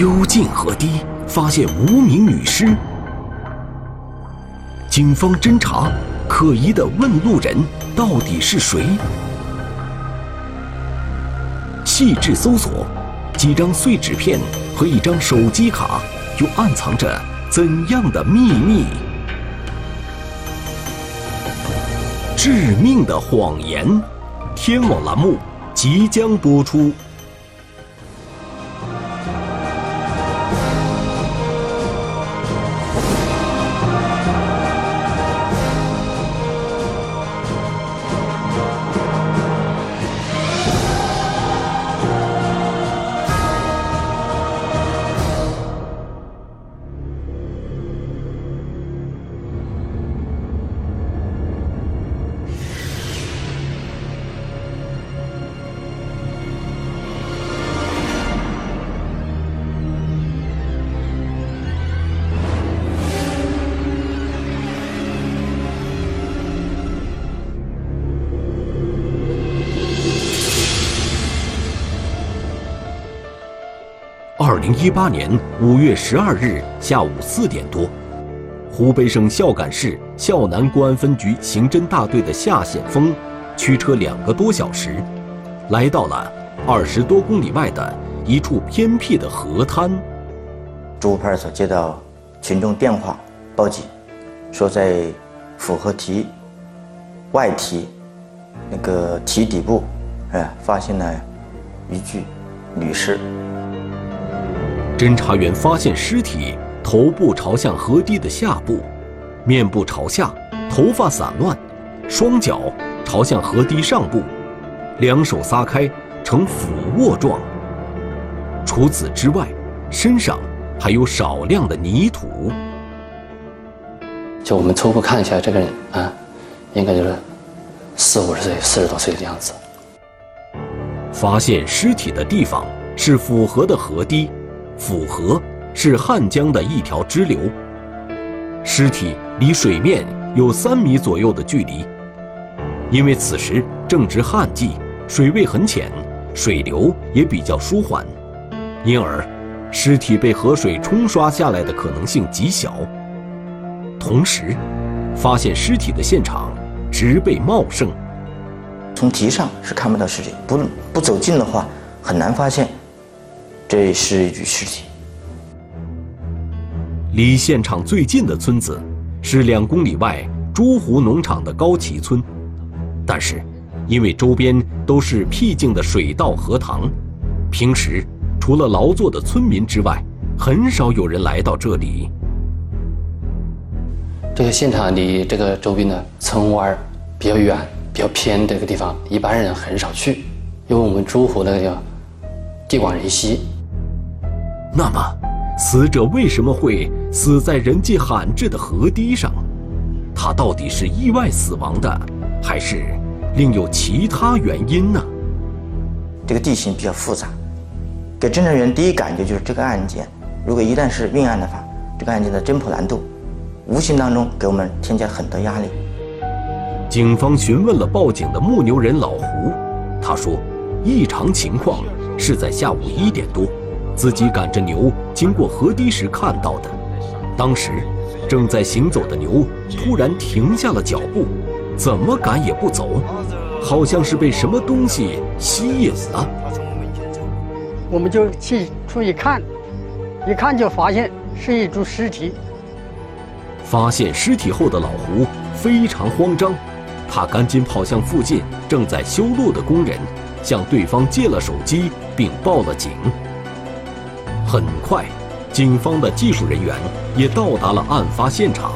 幽静河堤发现无名女尸，警方侦查，可疑的问路人到底是谁？细致搜索，几张碎纸片和一张手机卡，又暗藏着怎样的秘密？致命的谎言，天网栏目即将播出。二零一八年五月十二日下午四点多，湖北省孝感市孝南公安分局刑侦大队的夏显峰，驱车两个多小时，来到了二十多公里外的一处偏僻的河滩。朱派出所接到群众电话报警，说在府河堤外堤那个堤底部，哎，发现了一具女尸。侦查员发现尸体头部朝向河堤的下部，面部朝下，头发散乱，双脚朝向河堤上部，两手撒开呈俯卧状。除此之外，身上还有少量的泥土。就我们初步看一下，这个人啊，应该就是四五十岁、四十多岁的样子。发现尸体的地方是府河的河堤。府河是汉江的一条支流，尸体离水面有三米左右的距离。因为此时正值旱季，水位很浅，水流也比较舒缓，因而尸体被河水冲刷下来的可能性极小。同时，发现尸体的现场植被茂盛，从堤上是看不到尸体，不不走近的话很难发现。这是一具尸体。离现场最近的村子是两公里外朱湖农场的高旗村，但是因为周边都是僻静的水稻荷塘，平时除了劳作的村民之外，很少有人来到这里。这个现场离这个周边的村湾比较远、比较偏的一个地方，一般人很少去，因为我们朱湖那个叫地广人稀。那么，死者为什么会死在人迹罕至的河堤上？他到底是意外死亡的，还是另有其他原因呢？这个地形比较复杂，给侦查员第一感觉就是这个案件，如果一旦是命案的话，这个案件的侦破难度，无形当中给我们添加很多压力。警方询问了报警的牧牛人老胡，他说，异常情况是在下午一点多。自己赶着牛经过河堤时看到的，当时正在行走的牛突然停下了脚步，怎么赶也不走，好像是被什么东西吸引了。我们就去出去看，一看就发现是一具尸体。发现尸体后的老胡非常慌张，他赶紧跑向附近正在修路的工人，向对方借了手机，并报了警。很快，警方的技术人员也到达了案发现场。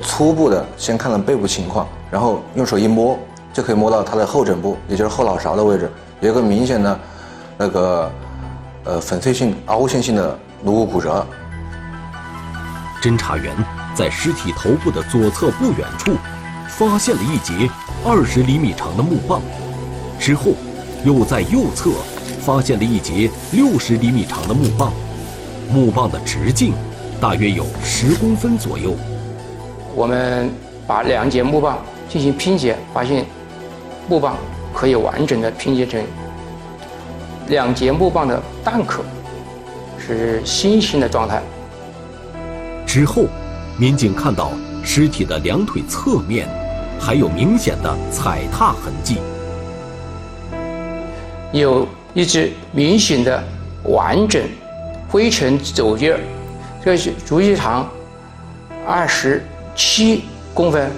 初步的先看了背部情况，然后用手一摸，就可以摸到他的后枕部，也就是后脑勺的位置，有一个明显的，那个，呃，粉碎性凹陷性的颅骨骨折。侦查员在尸体头部的左侧不远处，发现了一截二十厘米长的木棒，之后，又在右侧。发现了一节六十厘米长的木棒，木棒的直径大约有十公分左右。我们把两节木棒进行拼接，发现木棒可以完整的拼接成两节木棒的弹壳，是是心形的状态。之后，民警看到尸体的两腿侧面还有明显的踩踏痕迹，有一只明显的完整灰尘走印儿，这是足迹长二十七公分。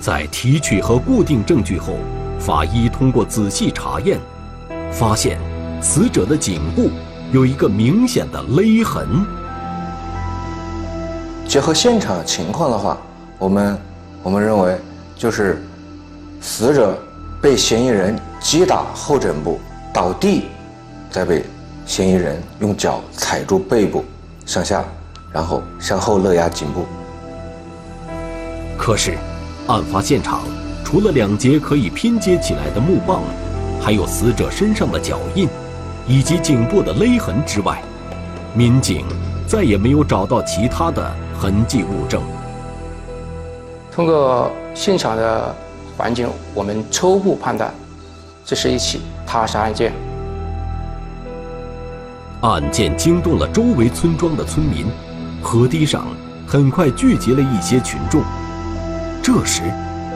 在提取和固定证据后，法医通过仔细查验，发现死者的颈部有一个明显的勒痕。结合现场情况的话，我们我们认为就是死者被嫌疑人击打后枕部倒地，再被嫌疑人用脚踩住背部向下，然后向后勒压颈部。可是，案发现场除了两节可以拼接起来的木棒，还有死者身上的脚印，以及颈部的勒痕之外，民警再也没有找到其他的。痕迹物证。通过现场的环境，我们初步判断，这是一起他杀案件。案件惊动了周围村庄的村民，河堤上很快聚集了一些群众。这时，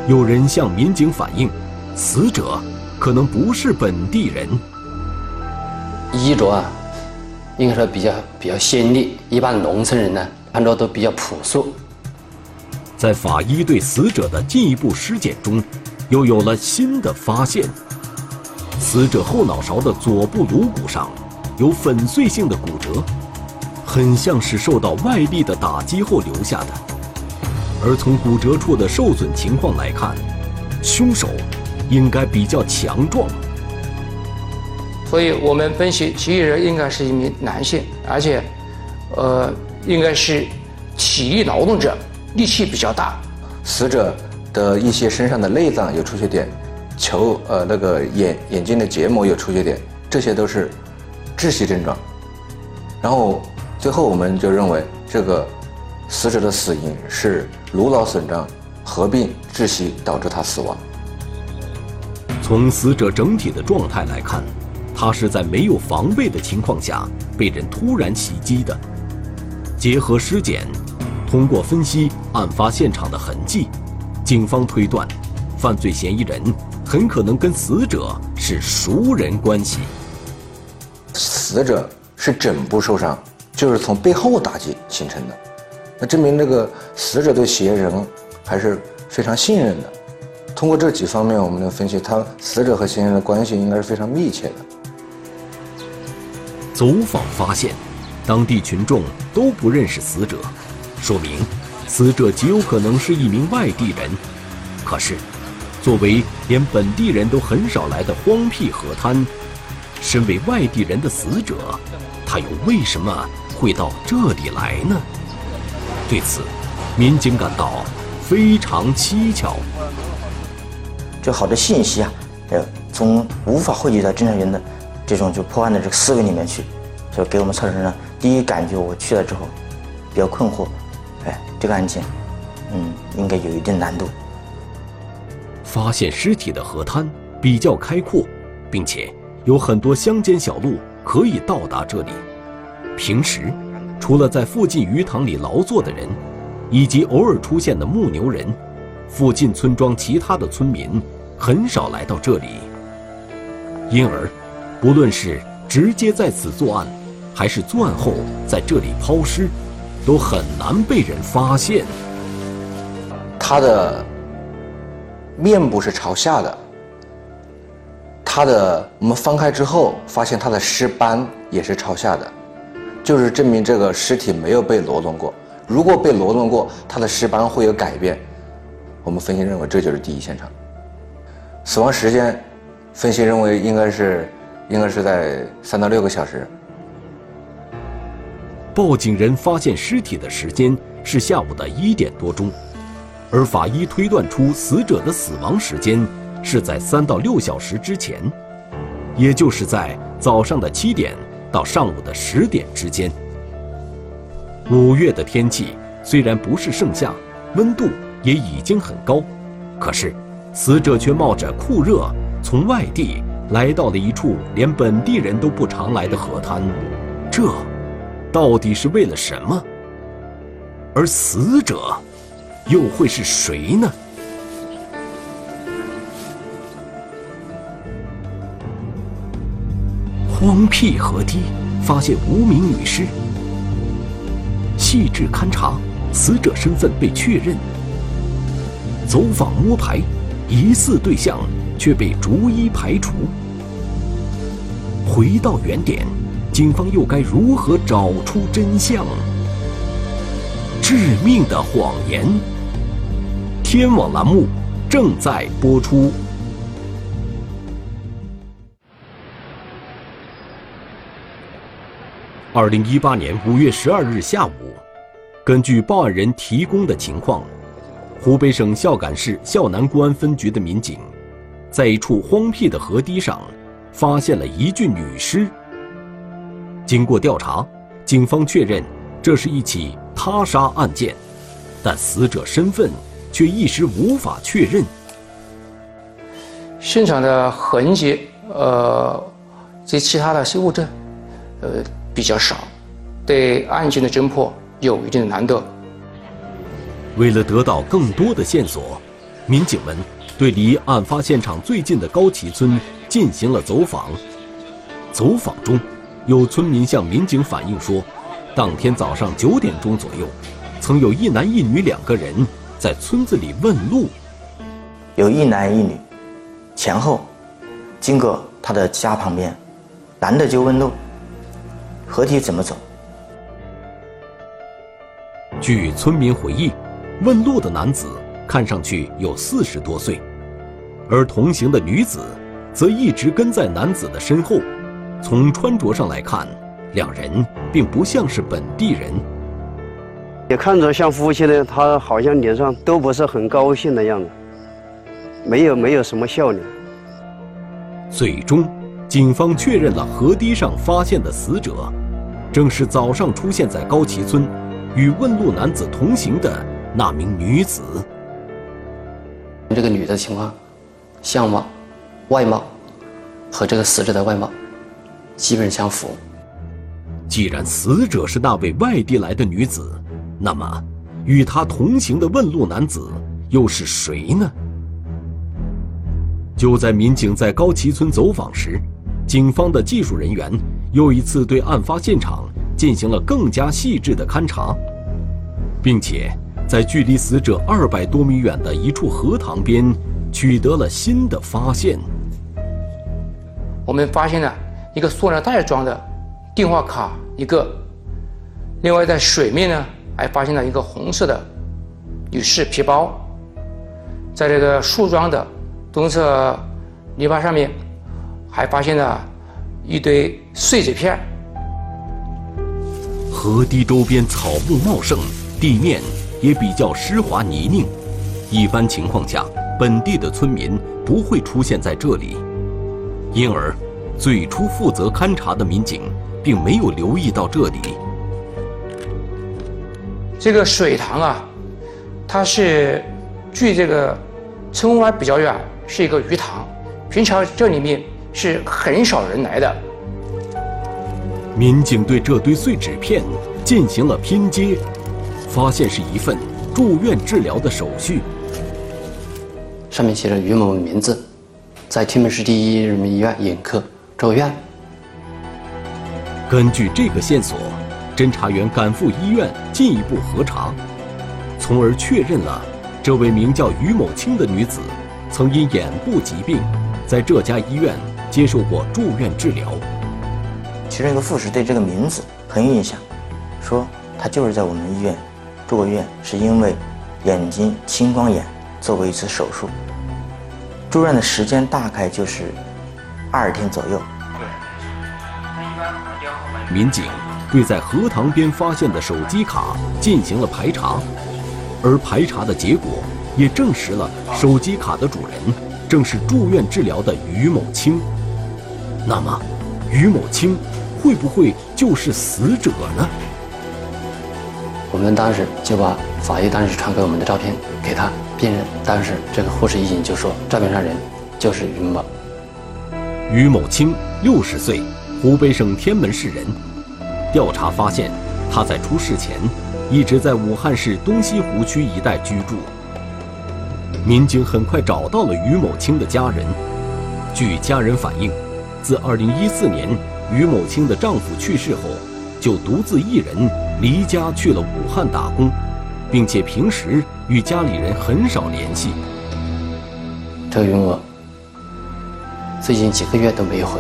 有人向民警反映，死者可能不是本地人。衣着啊，应该说比较比较鲜丽，一般农村人呢。穿着都比较朴素。在法医对死者的进一步尸检中，又有了新的发现。死者后脑勺的左部颅骨上有粉碎性的骨折，很像是受到外力的打击后留下的。而从骨折处的受损情况来看，凶手应该比较强壮。所以我们分析，嫌疑人应该是一名男性，而且，呃。应该是体力劳动者，力气比较大。死者的一些身上的内脏有出血点，球呃那个眼眼睛的结膜有出血点，这些都是窒息症状。然后最后我们就认为这个死者的死因是颅脑损伤合并窒息导致他死亡。从死者整体的状态来看，他是在没有防备的情况下被人突然袭击的。结合尸检，通过分析案发现场的痕迹，警方推断，犯罪嫌疑人很可能跟死者是熟人关系。死者是枕部受伤，就是从背后打击形成的，那证明这个死者对嫌疑人还是非常信任的。通过这几方面，我们能分析，他死者和嫌疑人的关系应该是非常密切的。走访发现。当地群众都不认识死者，说明死者极有可能是一名外地人。可是，作为连本地人都很少来的荒僻河滩，身为外地人的死者，他又为什么会到这里来呢？对此，民警感到非常蹊跷。这好的信息啊，呃，从无法汇集到侦查员的这种就破案的这个思维里面去，就给我们测试呢。第一感觉，我去了之后比较困惑，哎，这个案件，嗯，应该有一定难度。发现尸体的河滩比较开阔，并且有很多乡间小路可以到达这里。平时，除了在附近鱼塘里劳作的人，以及偶尔出现的牧牛人，附近村庄其他的村民很少来到这里。因而，不论是直接在此作案，还是作案后在这里抛尸，都很难被人发现。他的面部是朝下的，他的我们翻开之后发现他的尸斑也是朝下的，就是证明这个尸体没有被挪动过。如果被挪动过，他的尸斑会有改变。我们分析认为这就是第一现场。死亡时间，分析认为应该是应该是在三到六个小时。报警人发现尸体的时间是下午的一点多钟，而法医推断出死者的死亡时间是在三到六小时之前，也就是在早上的七点到上午的十点之间。五月的天气虽然不是盛夏，温度也已经很高，可是死者却冒着酷热从外地来到了一处连本地人都不常来的河滩。这到底是为了什么？而死者又会是谁呢？荒僻河堤发现无名女尸，细致勘查，死者身份被确认。走访摸排，疑似对象却被逐一排除。回到原点，警方又该如何找出真相？致命的谎言。天网栏目正在播出。二零一八年五月十二日下午，根据报案人提供的情况，湖北省孝感市孝南公安分局的民警，在一处荒僻的河堤上，发现了一具女尸。经过调查，警方确认这是一起他杀案件，但死者身份却一时无法确认。现场的痕迹，呃，及其他的些物证，呃。比较少，对案件的侦破有一定的难度。为了得到更多的线索，民警们对离案发现场最近的高旗村进行了走访。走访中，有村民向民警反映说，当天早上九点钟左右，曾有一男一女两个人在村子里问路。有一男一女，前后经过他的家旁边，男的就问路。河堤怎么走？据村民回忆，问路的男子看上去有四十多岁，而同行的女子则一直跟在男子的身后。从穿着上来看，两人并不像是本地人。也看着像夫妻呢，他好像脸上都不是很高兴的样子，没有没有什么笑脸。最终。警方确认了河堤上发现的死者，正是早上出现在高崎村，与问路男子同行的那名女子。这个女的情况，相貌、外貌和这个死者的外貌基本相符。既然死者是那位外地来的女子，那么与他同行的问路男子又是谁呢？就在民警在高旗村走访时。警方的技术人员又一次对案发现场进行了更加细致的勘查，并且在距离死者二百多米远的一处荷塘边取得了新的发现。我们发现了一个塑料袋装的电话卡一个，另外在水面呢还发现了一个红色的女士皮包，在这个树桩的东侧泥巴上面。还发现了一堆碎纸片。河堤周边草木茂盛，地面也比较湿滑泥泞，一般情况下，本地的村民不会出现在这里。因而，最初负责勘察的民警并没有留意到这里。这个水塘啊，它是距这个村湾比较远，是一个鱼塘，平常这里面。是很少人来的。民警对这堆碎纸片进行了拼接，发现是一份住院治疗的手续。上面写着于某名字，在天门市第一人民医院眼科住院。根据这个线索，侦查员赶赴医院进一步核查，从而确认了这位名叫于某清的女子曾因眼部疾病在这家医院。接受过住院治疗。其中一个护士对这个名字很有印象，说她就是在我们医院住过院，是因为眼睛青光眼做过一次手术。住院的时间大概就是二十天左右。民警对在荷塘边发现的手机卡进行了排查，而排查的结果也证实了手机卡的主人正是住院治疗的于某清。那么，于某清会不会就是死者呢？我们当时就把法医当时传给我们的照片给他辨认，当时这个护士一经就说照片上人就是于某。于某清，六十岁，湖北省天门市人。调查发现，他在出事前一直在武汉市东西湖区一带居住。民警很快找到了于某清的家人。据家人反映，自2014年于某清的丈夫去世后，就独自一人离家去了武汉打工，并且平时与家里人很少联系。这个于某最近几个月都没有回。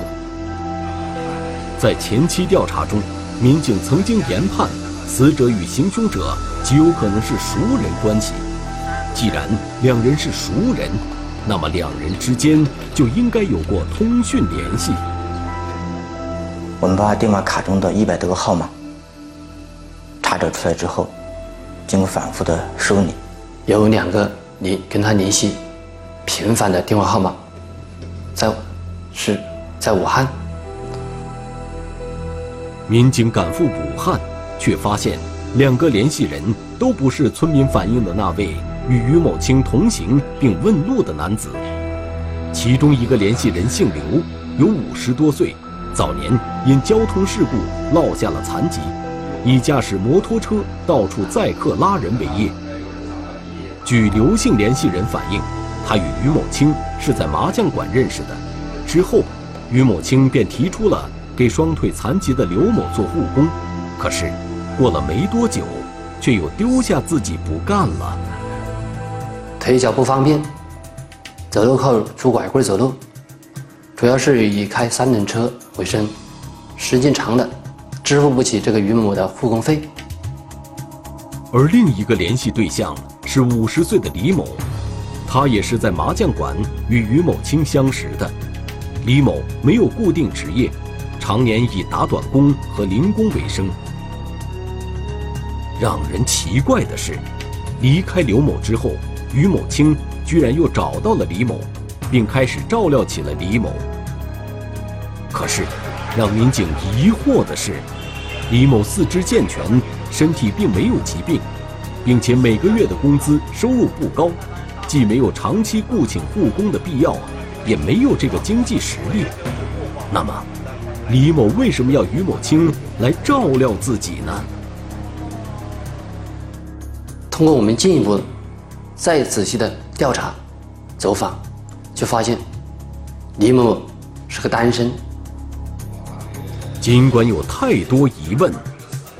在前期调查中，民警曾经研判，死者与行凶者极有可能是熟人关系。既然两人是熟人，那么两人之间就应该有过通讯联系。我们把电话卡中的一百多个号码查找出来之后，经过反复的梳理，有两个你跟他联系频繁的电话号码，在是在武汉。民警赶赴武汉，却发现两个联系人都不是村民反映的那位与于某清同行并问路的男子。其中一个联系人姓刘，有五十多岁，早年因交通事故落下了残疾，以驾驶摩托车到处载客拉人为业。据刘姓联系人反映，他与于某清是在麻将馆认识的，之后，于某清便提出了。给双腿残疾的刘某做护工，可是过了没多久，却又丢下自己不干了。腿脚不方便，走路靠拄拐棍走路，主要是以开三轮车为生，时间长了，支付不起这个于某的护工费。而另一个联系对象是五十岁的李某，他也是在麻将馆与于某清相识的。李某没有固定职业。常年以打短工和零工为生。让人奇怪的是，离开刘某之后，于某清居然又找到了李某，并开始照料起了李某。可是，让民警疑惑的是，李某四肢健全，身体并没有疾病，并且每个月的工资收入不高，既没有长期雇请护工的必要，也没有这个经济实力。那么？李某为什么要于某清来照料自己呢？通过我们进一步再仔细的调查、走访，就发现李某某是个单身。尽管有太多疑问，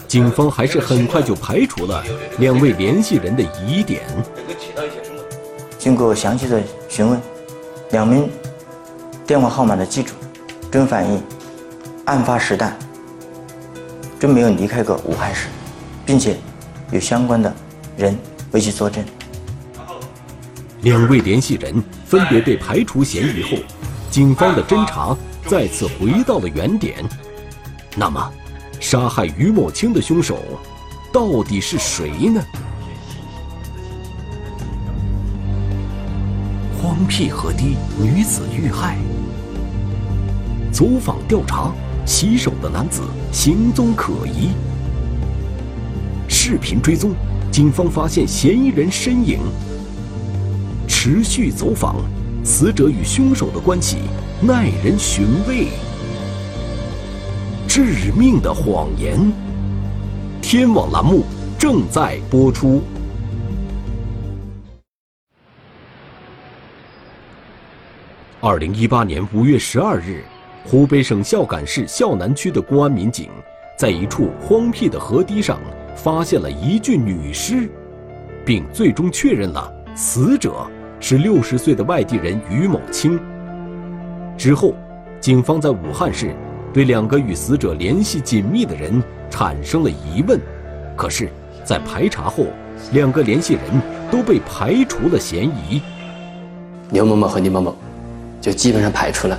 警方还是很快就排除了两位联系人的疑点。经过详细的询问，两名电话号码的机主均反映。案发时段，真没有离开过武汉市，并且有相关的人为其作证。两位联系人分别被排除嫌疑后，警方的侦查再次回到了原点。那么，杀害于某清的凶手到底是谁呢？荒僻河堤，女子遇害，走访调查。洗手的男子行踪可疑，视频追踪，警方发现嫌疑人身影。持续走访，死者与凶手的关系耐人寻味。致命的谎言，天网栏目正在播出。二零一八年五月十二日。湖北省孝感市孝南区的公安民警，在一处荒僻的河堤上发现了一具女尸，并最终确认了死者是六十岁的外地人于某清。之后，警方在武汉市对两个与死者联系紧密的人产生了疑问，可是，在排查后，两个联系人都被排除了嫌疑。刘某某和李某某就基本上排除了。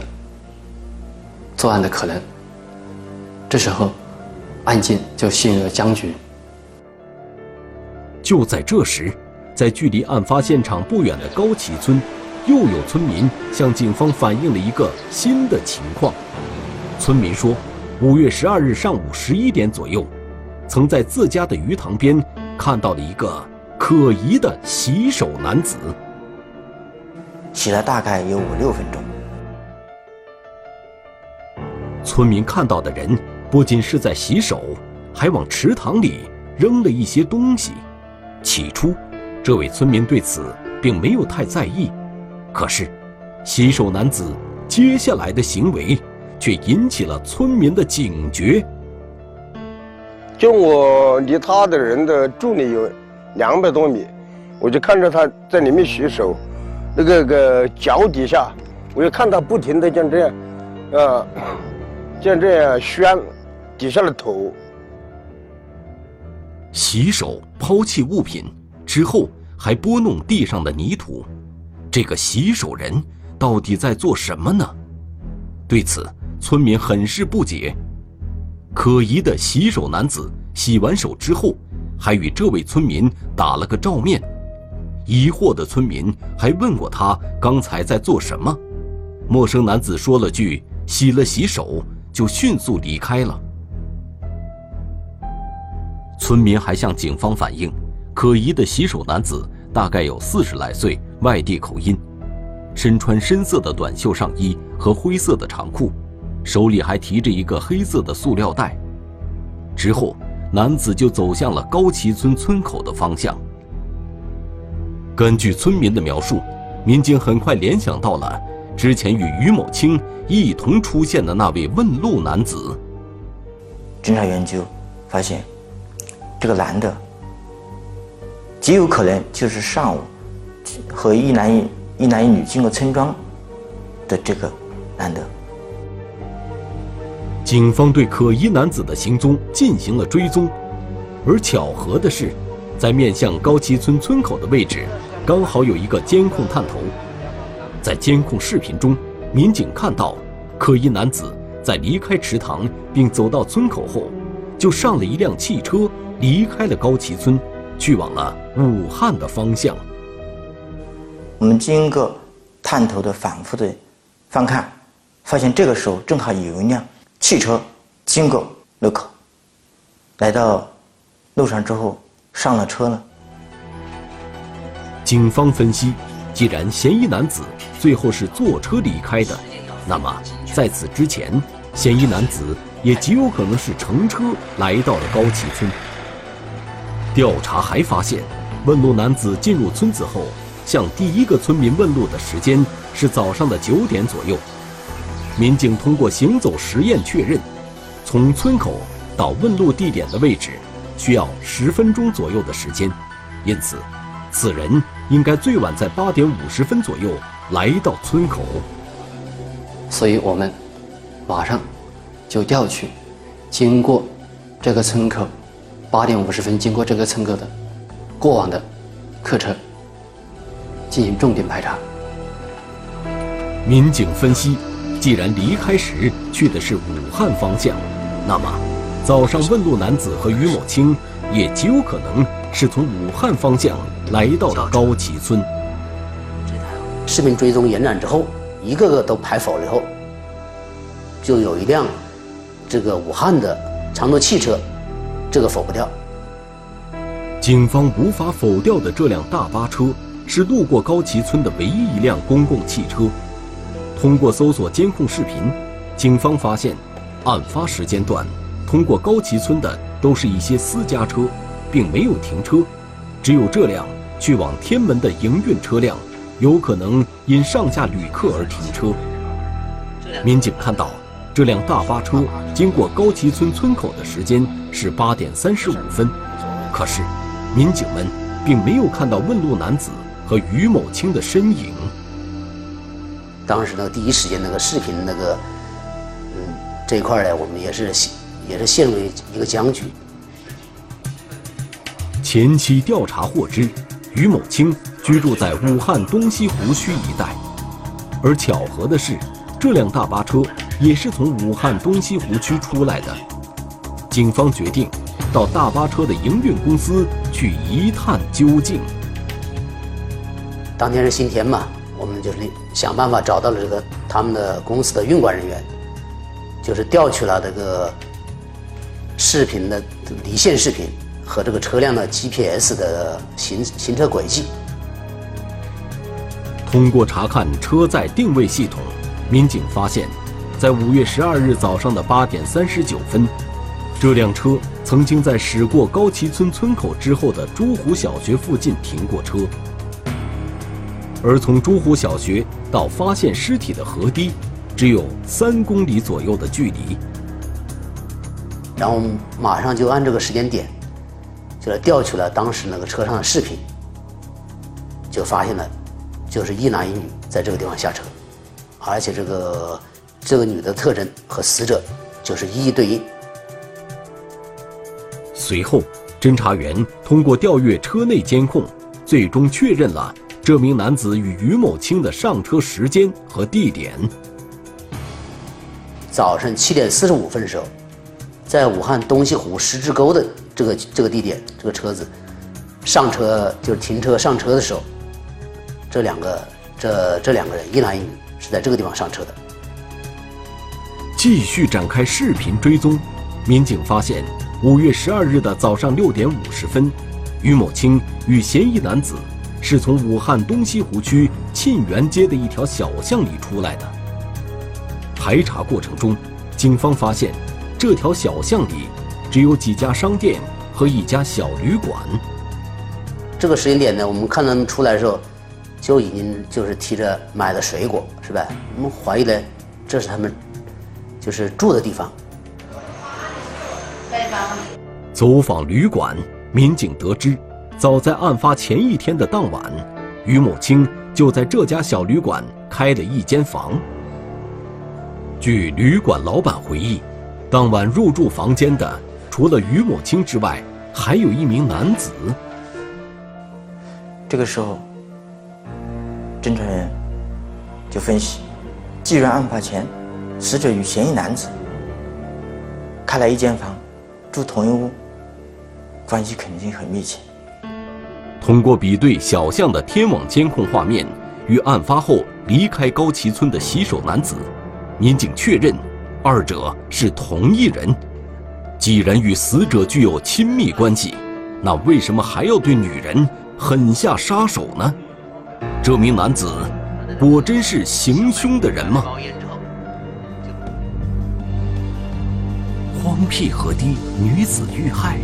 作案的可能，这时候，案件就陷入了僵局。就在这时，在距离案发现场不远的高崎村，又有村民向警方反映了一个新的情况。村民说，五月十二日上午十一点左右，曾在自家的鱼塘边看到了一个可疑的洗手男子，洗了大概有五六分钟。村民看到的人不仅是在洗手，还往池塘里扔了一些东西。起初，这位村民对此并没有太在意，可是，洗手男子接下来的行为却引起了村民的警觉。就我离他的人的距离有两百多米，我就看着他在里面洗手，那个个脚底下，我就看他不停的像这样，啊，见这样旋底下的头。洗手、抛弃物品之后，还拨弄地上的泥土，这个洗手人到底在做什么呢？对此，村民很是不解。可疑的洗手男子洗完手之后，还与这位村民打了个照面。疑惑的村民还问过他刚才在做什么。陌生男子说了句“洗了洗手”，就迅速离开了。村民还向警方反映，可疑的洗手男子大概有四十来岁，外地口音，身穿深色的短袖上衣和灰色的长裤，手里还提着一个黑色的塑料袋。之后，男子就走向了高旗村村口的方向。根据村民的描述，民警很快联想到了之前与于某清一同出现的那位问路男子。侦查员就发现。这个男的极有可能就是上午和一男一一男一女经过村庄的这个男的。警方对可疑男子的行踪进行了追踪，而巧合的是，在面向高崎村村口的位置，刚好有一个监控探头。在监控视频中，民警看到可疑男子在离开池塘并走到村口后，就上了一辆汽车。离开了高崎村，去往了武汉的方向。我们经过探头的反复的翻看，发现这个时候正好有一辆汽车经过路口，来到路上之后上了车了。警方分析，既然嫌疑男子最后是坐车离开的，那么在此之前，嫌疑男子也极有可能是乘车来到了高崎村。调查还发现，问路男子进入村子后，向第一个村民问路的时间是早上的九点左右。民警通过行走实验确认，从村口到问路地点的位置需要十分钟左右的时间，因此，此人应该最晚在八点五十分左右来到村口。所以我们马上就调取经过这个村口。八点五十分，经过这个村口的过往的客车进行重点排查。民警分析，既然离开时去的是武汉方向，那么早上问路男子和于某清也极有可能是从武汉方向来到了高崎村。视频追踪延展之后，一个个都排否了以后，就有一辆这个武汉的长途汽车。这个否不掉。警方无法否掉的这辆大巴车，是路过高崎村的唯一一辆公共汽车。通过搜索监控视频，警方发现，案发时间段通过高旗村的都是一些私家车，并没有停车，只有这辆去往天门的营运车辆，有可能因上下旅客而停车。民警看到。这辆大巴车经过高旗村村口的时间是八点三十五分，可是民警们并没有看到问路男子和于某清的身影。当时呢第一时间那个视频那个，嗯，这一块呢，我们也是也是陷入一个僵局。前期调查获知，于某清居住在武汉东西湖区一带，而巧合的是，这辆大巴车。也是从武汉东西湖区出来的，警方决定到大巴车的营运公司去一探究竟。当天是星期天嘛，我们就是想办法找到了这个他们的公司的运管人员，就是调取了这个视频的离线视频和这个车辆的 GPS 的行行车轨迹。通过查看车载定位系统，民警发现。在五月十二日早上的八点三十九分，这辆车曾经在驶过高旗村村口之后的朱湖小学附近停过车，而从朱湖小学到发现尸体的河堤，只有三公里左右的距离。然后马上就按这个时间点，就来调取了当时那个车上的视频，就发现了，就是一男一女在这个地方下车，而且这个这个女的特征和死者就是一一对应。随后，侦查员通过调阅车内监控，最终确认了这名男子与于某清的上车时间和地点。早晨七点四十五分的时候，在武汉东西湖十字沟的这个这个地点，这个车子上车就是停车上车的时候，这两个这这两个人一男一女是在这个地方上车的。继续展开视频追踪，民警发现。五月十二日的早上六点五十分，于某清与嫌疑男子是从武汉东西湖区沁园街的一条小巷里出来的。排查过程中，警方发现，这条小巷里只有几家商店和一家小旅馆。这个时间点呢，我们看他们出来的时候，就已经就是提着买的水果，是吧？我们怀疑呢，这是他们就是住的地方。走访旅馆，民警得知，早在案发前一天的当晚，于某清就在这家小旅馆开了一间房。据旅馆老板回忆，当晚入住房间的除了于某清之外，还有一名男子。这个时候，侦查员就分析，既然案发前死者与嫌疑男子开了一间房。住同一屋，关系肯定很密切。通过比对小巷的天网监控画面与案发后离开高崎村的洗手男子，民警确认，二者是同一人。既然与死者具有亲密关系，那为什么还要对女人狠下杀手呢？这名男子果真是行凶的人吗？荒僻河堤，女子遇害。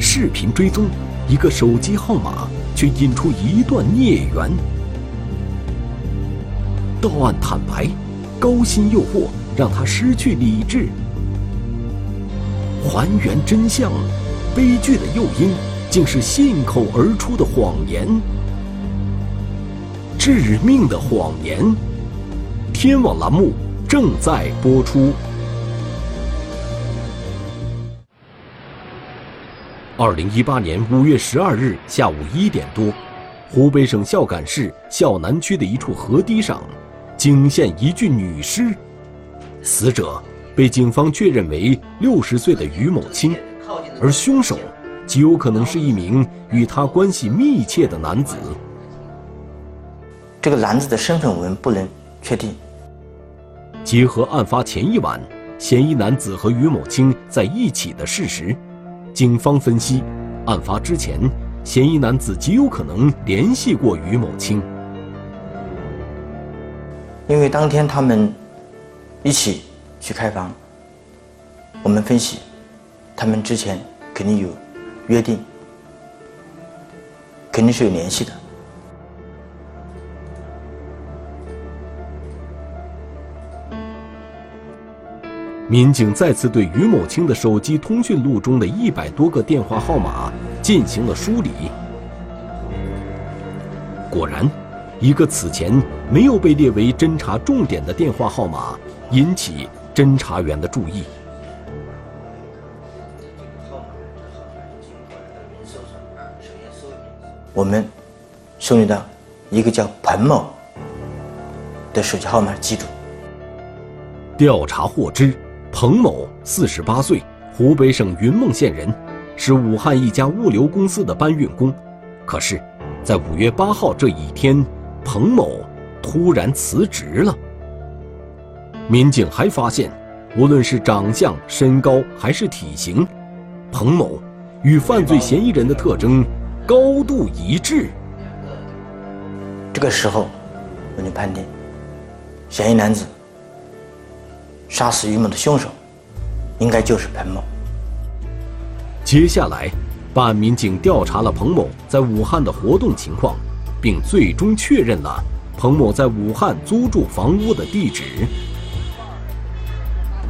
视频追踪，一个手机号码却引出一段孽缘。到案坦白，高薪诱惑让他失去理智。还原真相，悲剧的诱因竟是信口而出的谎言。致命的谎言。天网栏目正在播出。二零一八年五月十二日下午一点多，湖北省孝感市孝南区的一处河堤上，惊现一具女尸。死者被警方确认为六十岁的于某清，而凶手极有可能是一名与他关系密切的男子。这个男子的身份我们不能确定。结合案发前一晚嫌疑男子和于某清在一起的事实。警方分析，案发之前，嫌疑男子极有可能联系过于某清，因为当天他们一起去开房，我们分析，他们之前肯定有约定，肯定是有联系的。民警再次对于某清的手机通讯录中的一百多个电话号码进行了梳理，果然，一个此前没有被列为侦查重点的电话号码引起侦查员的注意。我们受理到一个叫彭某的手机号码，记住。调查获知。彭某，四十八岁，湖北省云梦县人，是武汉一家物流公司的搬运工。可是，在五月八号这一天，彭某突然辞职了。民警还发现，无论是长相、身高还是体型，彭某与犯罪嫌疑人的特征高度一致。这个时候，我就判定，嫌疑男子。杀死于某的凶手，应该就是彭某。接下来，办案民警调查了彭某在武汉的活动情况，并最终确认了彭某在武汉租住房屋的地址。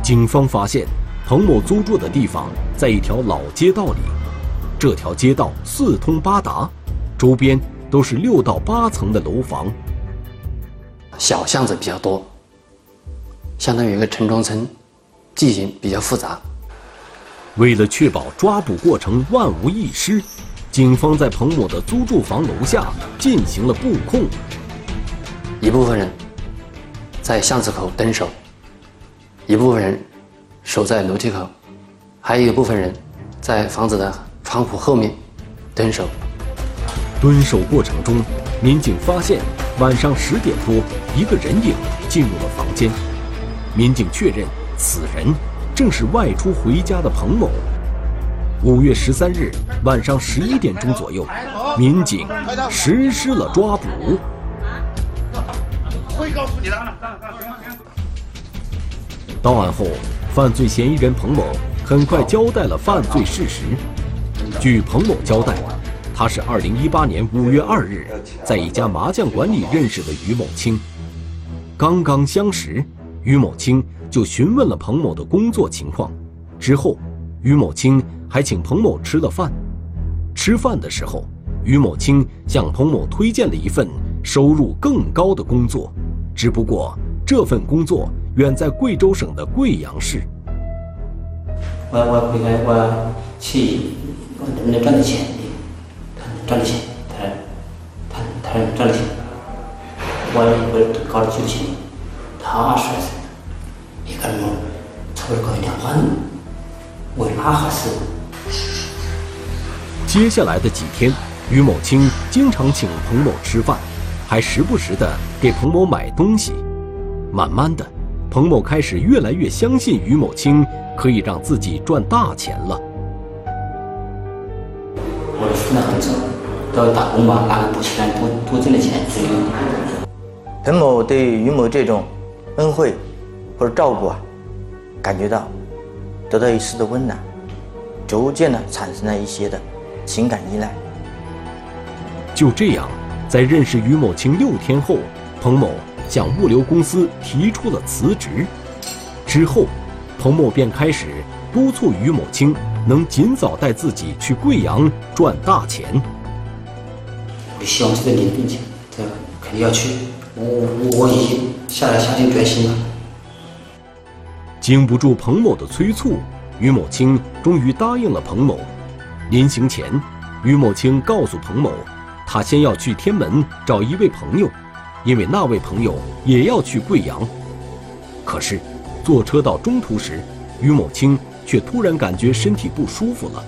警方发现，彭某租住的地方在一条老街道里，这条街道四通八达，周边都是六到八层的楼房，小巷子比较多，相当于一个城中村，地形比较复杂。为了确保抓捕过程万无一失，警方在彭某的租住房楼下进行了布控。一部分人在巷子口蹲守，一部分人守在楼梯口，还有一部分人在房子的窗户后面蹲守。蹲守过程中，民警发现晚上十点多，一个人影进入了房间。民警确认，此人。正是外出回家的彭某。五月十三日晚上十一点钟左右，民警实施了抓捕。会告诉你的。到案后，犯罪嫌疑人彭某很快交代了犯罪事实。据彭某交代，他是二零一八年五月二日在一家麻将馆里认识的于某清。刚刚相识，于某清。就询问了彭某的工作情况，之后，于某清还请彭某吃了饭。吃饭的时候，于某清向彭某推荐了一份收入更高的工作，只不过这份工作远在贵州省的贵阳市。我我回来我去，我能不能赚点钱？他能赚点钱，他他他能赚点钱。我我搞了九千，他二十来岁。为哪合适？接下来的几天，于某清经常请彭某吃饭，还时不时的给彭某买东西。慢慢的，彭某开始越来越相信于某清可以让自己赚大钱了。我出来很早，都打工嘛，拿个不起来多多挣点钱。彭某对于某这种恩惠。或者照顾啊，感觉到得到一丝的温暖，逐渐的产生了一些的情感依赖。就这样，在认识于某清六天后，彭某向物流公司提出了辞职。之后，彭某便开始督促于某清能尽早带自己去贵阳赚大钱。我希望是在临病前，这肯定要去。我我我已经下了下定决心了。经不住彭某的催促，于某清终于答应了彭某。临行前，于某清告诉彭某，他先要去天门找一位朋友，因为那位朋友也要去贵阳。可是，坐车到中途时，于某清却突然感觉身体不舒服了。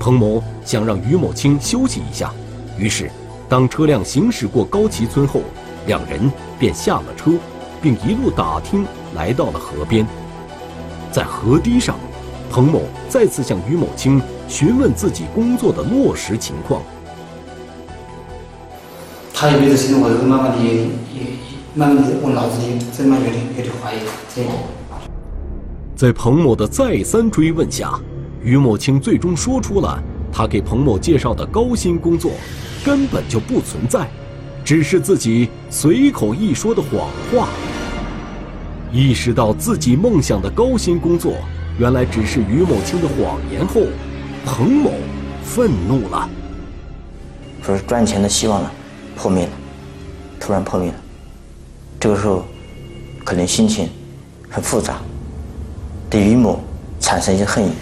彭某想让于某清休息一下，于是，当车辆行驶过高旗村后，两人便下了车，并一路打听，来到了河边。在河堤上，彭某再次向于某清询问自己工作的落实情况。他也没有生活，慢慢的也也慢慢的，我脑子里慢慢有点有点怀疑这个。在彭某的再三追问下，于某清最终说出了他给彭某介绍的高薪工作根本就不存在，只是自己随口一说的谎话。意识到自己梦想的高薪工作原来只是于某清的谎言后，彭某愤怒了，说是赚钱的希望呢破灭了，突然破灭了。这个时候，可能心情很复杂，对于某产生一些恨意。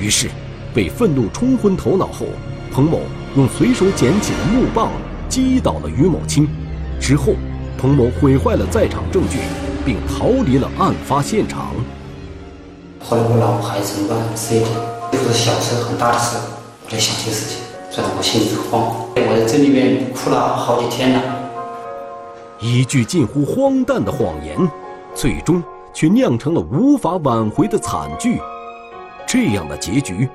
于是，被愤怒冲昏头脑后，彭某用随手捡起的木棒击倒了于某清，之后，彭某毁坏了在场证据。并逃离了案发现场。后来我老婆孩子怎么办？事这是小事，很大的事，我在想这些事情，让我心里很慌。我在这里面哭了好几天了。一句近乎荒诞的谎言，最终却酿成了无法挽回的惨剧。这样的结局，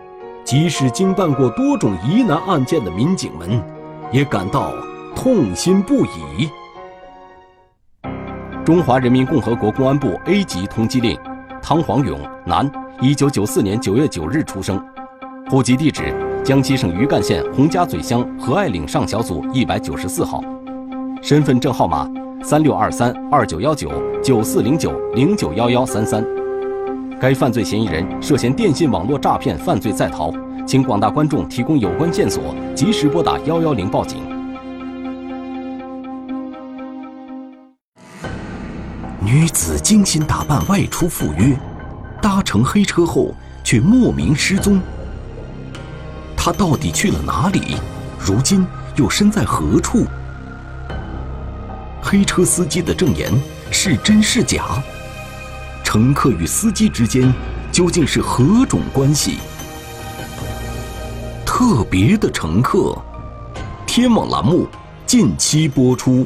即使经办过多种疑难案件的民警们，也感到痛心不已。中华人民共和国公安部 A 级通缉令：汤黄勇，男，一九九四年九月九日出生，户籍地址江西省余干县洪家嘴乡和爱岭上小组一百九十四号，身份证号码三六二三二九幺九九四零九零九幺幺三三。该犯罪嫌疑人涉嫌电信网络诈骗犯罪在逃，请广大观众提供有关线索，及时拨打幺幺零报警。女子精心打扮外出赴约。搭乘黑车后，却莫名失踪。他到底去了哪里？如今又身在何处？黑车司机的证言是真是假？乘客与司机之间究竟是何种关系？特别的乘客，天网栏目近期播出。